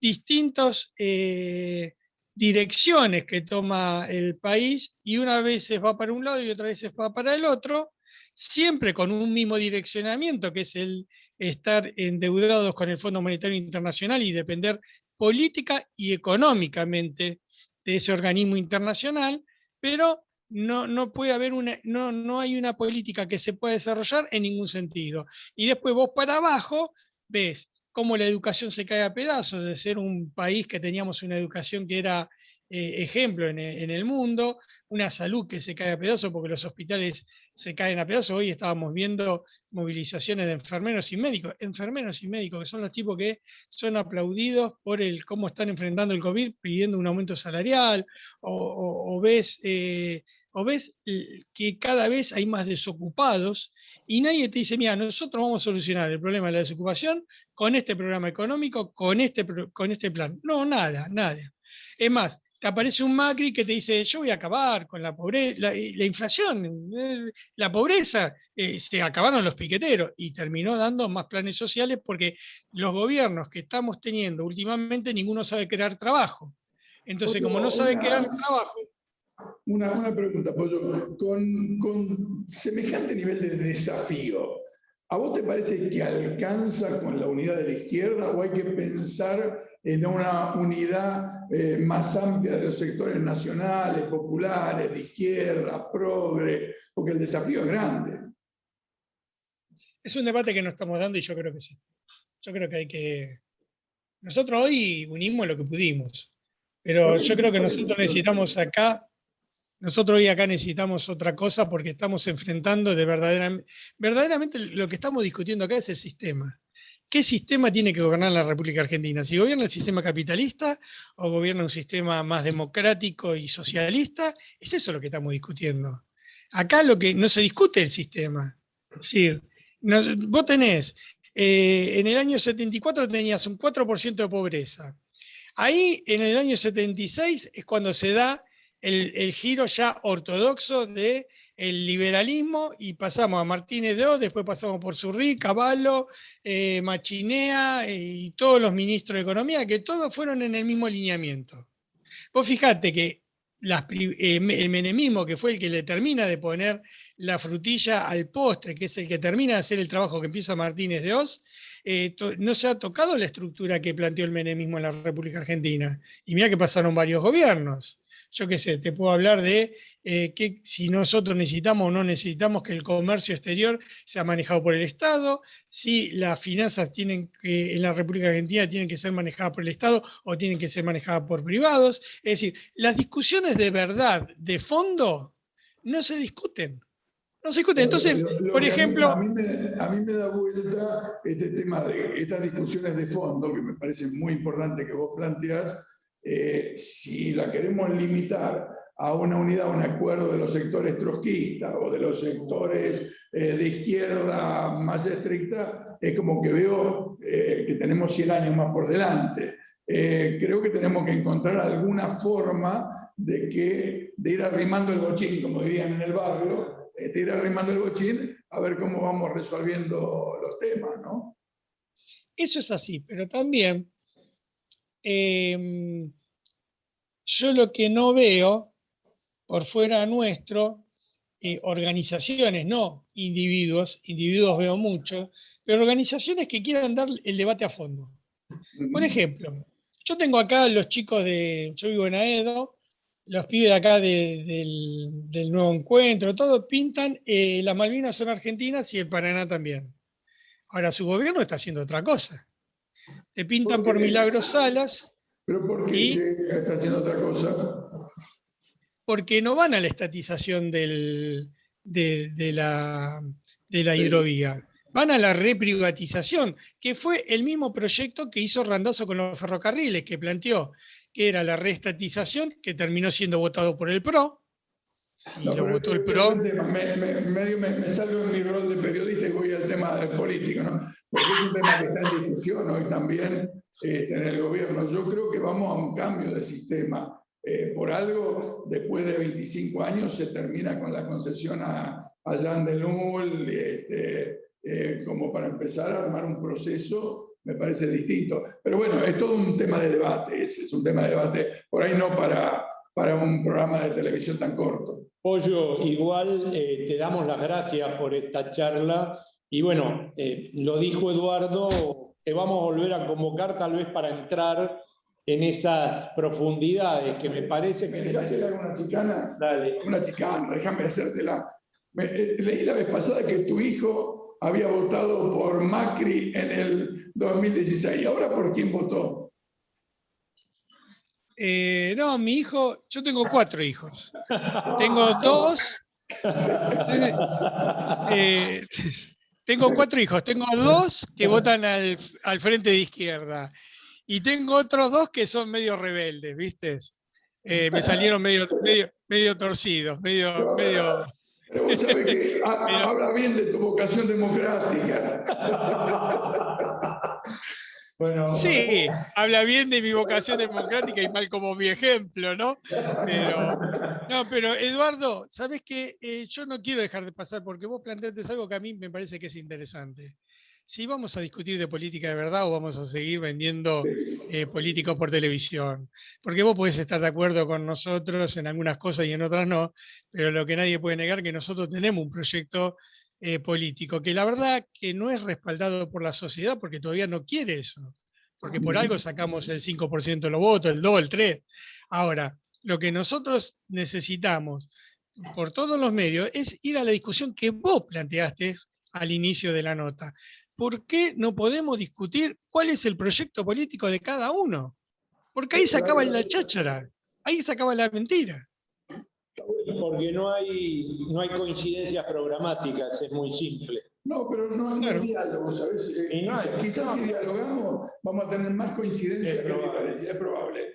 distintas eh, direcciones que toma el país y una vez va para un lado y otra vez va para el otro, siempre con un mismo direccionamiento, que es el estar endeudados con el Fondo Monetario Internacional y depender política y económicamente de ese organismo internacional, pero no, no puede haber una, no, no hay una política que se pueda desarrollar en ningún sentido. Y después vos para abajo ves cómo la educación se cae a pedazos, de ser un país que teníamos una educación que era eh, ejemplo en, en, el mundo, una salud que se cae a pedazos porque los hospitales se caen a pedazos. Hoy estábamos viendo movilizaciones de enfermeros y médicos, enfermeros y médicos, que son los tipos que son aplaudidos por el cómo están enfrentando el COVID pidiendo un aumento salarial, o, ves, eh, o ves que cada vez hay más desocupados y nadie te dice, mira, nosotros vamos a solucionar el problema de la desocupación con este programa económico, con este, con este plan. No, nada, nada. Es más, te aparece un Macri que te dice, yo voy a acabar con la pobreza, la, inflación, eh, la pobreza, eh, se acabaron los piqueteros y terminó dando más planes sociales porque los gobiernos que estamos teniendo últimamente, ninguno sabe crear trabajo. Entonces, como no sabe crear trabajo... Una, una pregunta, Pollo. Con, con semejante nivel de desafío, ¿a vos te parece que alcanza con la unidad de la izquierda o hay que pensar en una unidad eh, más amplia de los sectores nacionales, populares, de izquierda, progre, porque el desafío es grande. Es un debate que nos estamos dando y yo creo que sí. Yo creo que hay que... Nosotros hoy unimos lo que pudimos, pero yo creo que nosotros necesitamos acá, nosotros hoy acá necesitamos otra cosa porque estamos enfrentando de verdaderamente, verdaderamente lo que estamos discutiendo acá es el sistema. ¿Qué sistema tiene que gobernar la República Argentina? ¿Si gobierna el sistema capitalista o gobierna un sistema más democrático y socialista? Es eso lo que estamos discutiendo. Acá lo que no se discute el sistema. Es decir, vos tenés, eh, en el año 74 tenías un 4% de pobreza. Ahí, en el año 76, es cuando se da el giro ya ortodoxo de el liberalismo y pasamos a Martínez de O, después pasamos por Surrí, Caballo, eh, Machinea eh, y todos los ministros de Economía, que todos fueron en el mismo alineamiento. Vos fijate que eh, el menemismo, que fue el que le termina de poner la frutilla al postre, que es el que termina de hacer el trabajo que empieza Martínez de Oz, no se ha tocado la estructura que planteó el menemismo en la República Argentina. Y mira que pasaron varios gobiernos. Yo qué sé, te puedo hablar de eh, que si nosotros necesitamos o no necesitamos que el comercio exterior sea manejado por el Estado, si las finanzas tienen que, en la República Argentina tienen que ser manejadas por el Estado o tienen que ser manejadas por privados. Es decir, las discusiones de verdad, de fondo, no se discuten. No se discuten. Entonces, por ejemplo... A mí, me, da vuelta este tema de estas discusiones de fondo, que me parece muy importante que vos planteás, eh, si la queremos limitar a una unidad, un acuerdo de los sectores trotskistas o de los sectores eh, de izquierda más estricta, es como que veo eh, que tenemos 100 años más por delante. Eh, creo que tenemos que encontrar alguna forma de, que, de ir arrimando el bochín, como dirían en el barrio, de ir arrimando el bochín a ver cómo vamos resolviendo los temas, ¿no? Eso es así, pero también em, yo lo que no veo por fuera nuestro, eh, organizaciones, no individuos, individuos veo mucho, pero organizaciones que quieran dar el debate a fondo. Por ejemplo, yo tengo acá los chicos de, yo vivo en Aedo, los pibes de acá del, nuevo encuentro, todos pintan, eh, las Malvinas son argentinas y el Paraná también. Ahora su gobierno está haciendo otra cosa. Te pintan por, Milagros Salas. ¿Pero por qué está haciendo otra cosa? Porque no van a la estatización de, la, hidrovía, van a la reprivatización, que fue el mismo proyecto que hizo Randazo con los ferrocarriles, que planteó que era la reestatización, que terminó siendo votado por el PRO. Si lo votó el PRO. Me, salgo en mi rol de periodista y voy al tema del político, ¿no? porque es un tema que está en discusión hoy también este, en el gobierno. Yo creo que vamos a un cambio de sistema eh, por algo, después de 25 años se termina con la concesión a, a Jean de este, eh, como para empezar a armar un proceso, me parece distinto. Pero bueno, es todo un tema de debate, ese es un tema de debate, por ahí no para, para un programa de televisión tan corto. Pollo, igual eh, te damos las gracias por esta charla y bueno, lo dijo Eduardo, te vamos a volver a convocar tal vez para entrar en esas profundidades que me parece que... Déjate una chicana. Dale. Una chicana, déjame hacértela. Eh, leí la vez pasada que tu hijo había votado por Macri en el 2016. ¿Ahora por quién votó? Eh, no, mi hijo, yo tengo cuatro hijos. Tengo dos. Eh, tengo cuatro hijos. Tengo dos que votan al, frente de izquierda. Y tengo otros dos que son medio rebeldes, ¿viste? me salieron medio, medio, medio torcidos, medio, medio, pero vos sabés que habla bien de tu vocación democrática. Bueno, sí, habla bien de mi vocación democrática y mal como mi ejemplo, ¿no? Pero, no, pero Eduardo, ¿sabes qué? Eh, yo no quiero dejar de pasar porque vos planteaste algo que a mí me parece que es interesante si vamos a discutir de política de verdad o vamos a seguir vendiendo eh, políticos por televisión. Porque vos podés estar de acuerdo con nosotros en algunas cosas y en otras no, pero lo que nadie puede negar es que nosotros tenemos un proyecto eh, político que la verdad que no es respaldado por la sociedad porque todavía no quiere eso. Porque por algo sacamos el 5% de los votos, el 2, el 3. Ahora, lo que nosotros necesitamos por todos los medios es ir a la discusión que vos planteaste al inicio de la nota. ¿Por qué no podemos discutir cuál es el proyecto político de cada uno? Porque ahí se acaba la cháchara, ahí se acaba la mentira. Porque no hay, no hay coincidencias programáticas, es muy simple. No, pero no, hay diálogo, ¿sabes? Eh, quizás, si dialogamos vamos a tener más coincidencias que diferencias, es probable.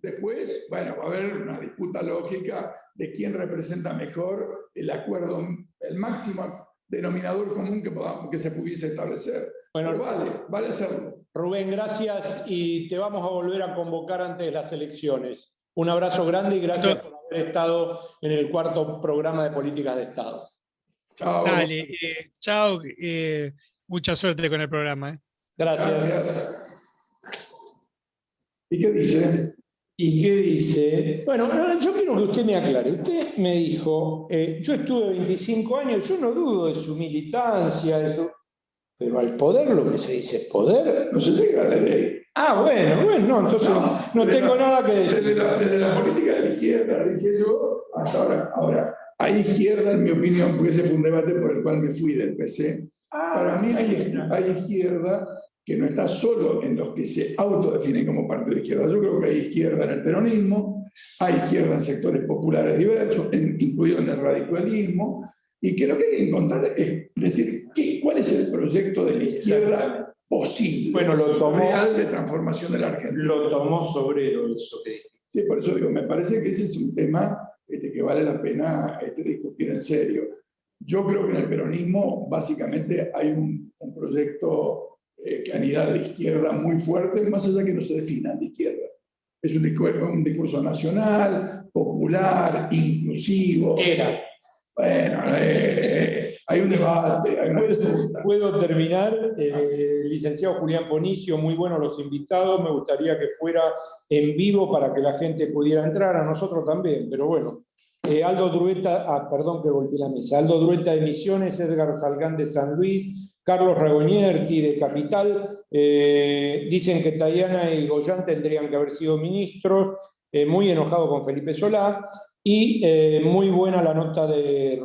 Después, bueno, va a haber una disputa lógica de quién representa mejor el acuerdo, el máximo denominador común que, podamos, que se pudiese establecer. Bueno, vale, vale hacerlo. Rubén, gracias y te vamos a volver a convocar antes de las elecciones. Un abrazo grande y gracias por haber estado en el cuarto programa de políticas de Estado. Chao. Dale, eh, chao. Eh, mucha suerte con el programa. Eh. Gracias. Gracias. ¿Y qué dice? ¿Y qué dice? Bueno, yo quiero que usted me aclare. Usted me dijo, eh, yo estuve 25 años, yo no dudo de su militancia, pero al poder lo que se dice es poder. No se llega a la ley. Ah, bueno, bueno, no, entonces no, tengo nada que decir. Desde la, política de la izquierda, dije yo, hasta ahora. Ahora, hay izquierda, en mi opinión, porque ese fue un debate por el cual me fui del PC. Ah, Para mí hay, hay izquierda que no está solo en los que se autodefinen como parte de la izquierda. Yo creo que hay izquierda en el peronismo, hay izquierda en sectores populares diversos, incluido en el radicalismo, y creo que hay que encontrar, es decir, ¿qué, ¿cuál es el proyecto de la izquierda posible, bueno, lo tomó, real de transformación de la Argentina? Lo tomó Sobrero eso que Sí, por eso digo, me parece que ese es un tema este, que vale la pena este, discutir en serio. Yo creo que en el peronismo básicamente hay un, un proyecto eh, canidad de izquierda muy fuerte, más allá que no se definan de izquierda. Es un discurso, un discurso nacional, popular, inclusivo. Era. Bueno, eh, hay un debate, hay una Puedo terminar, eh, licenciado Julián Ponicio, muy buenos los invitados, me gustaría que fuera en vivo para que la gente pudiera entrar, a nosotros también, pero bueno. Aldo Drueta, ah, perdón que volví la mesa, Aldo Drueta de Misiones, Edgar Salgán de San Luis, Carlos Ragonieri de Capital, eh, dicen que Tayana y Goyán tendrían que haber sido ministros, eh, muy enojado con Felipe Solá, y eh, muy buena la nota de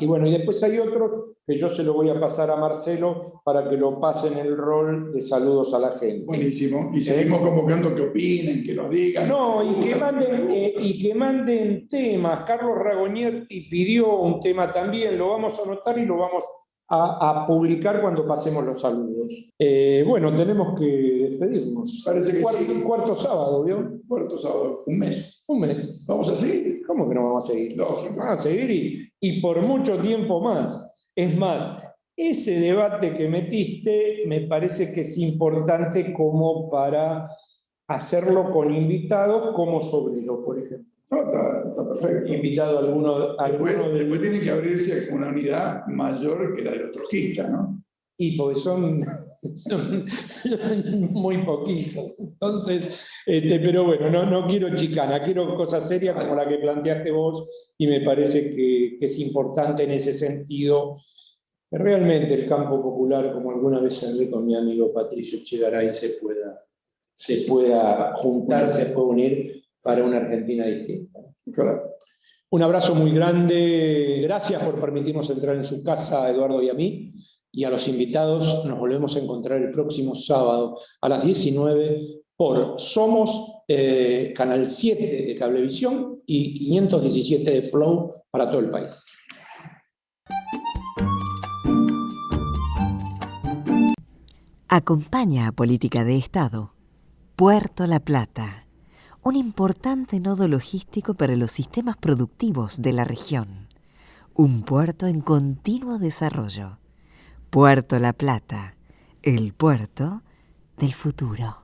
Y Bueno, y después hay otros que yo se lo voy a pasar a Marcelo para que lo pasen el rol de saludos a la gente. Buenísimo. Y seguimos convocando que opinen, que nos digan. No, y que manden, y que manden temas. Carlos Ragonieri pidió un tema también, lo vamos a anotar y lo vamos a a, publicar cuando pasemos los saludos. Eh, bueno, tenemos que despedirnos. Parece que cuarto, cuarto sábado, ¿vio? Cuarto sábado, un mes. Un mes. ¿Vamos a seguir? ¿Cómo que no vamos a seguir? Lógico. Vamos a seguir y, y por mucho tiempo más. Es más, ese debate que metiste me parece que es importante como para hacerlo con invitados como Sobrero, por ejemplo. No, está, perfecto. Invitado a alguno, alguno después, tiene que abrirse una unidad mayor que la de los trojistas, ¿no? Y porque son, son, muy poquitos. Entonces, este, pero bueno, no, no quiero chicana, quiero cosas serias como la que planteaste vos y me parece que, que es importante en ese sentido. Realmente el campo popular, como alguna vez hablé con mi amigo Patricio Chegaray, se pueda se pueda juntar, se pueda unir para una Argentina distinta. Un abrazo muy grande. Gracias por permitirnos entrar en su casa, Eduardo y a mí. Y a los invitados nos volvemos a encontrar el próximo sábado a las 19 por Somos, eh, Canal 7 de Cablevisión y 517 de Flow para todo el país. Acompaña a Política de Estado. Puerto La Plata, un importante nodo logístico para los sistemas productivos de la región. Un puerto en continuo desarrollo. Puerto La Plata, el puerto del futuro.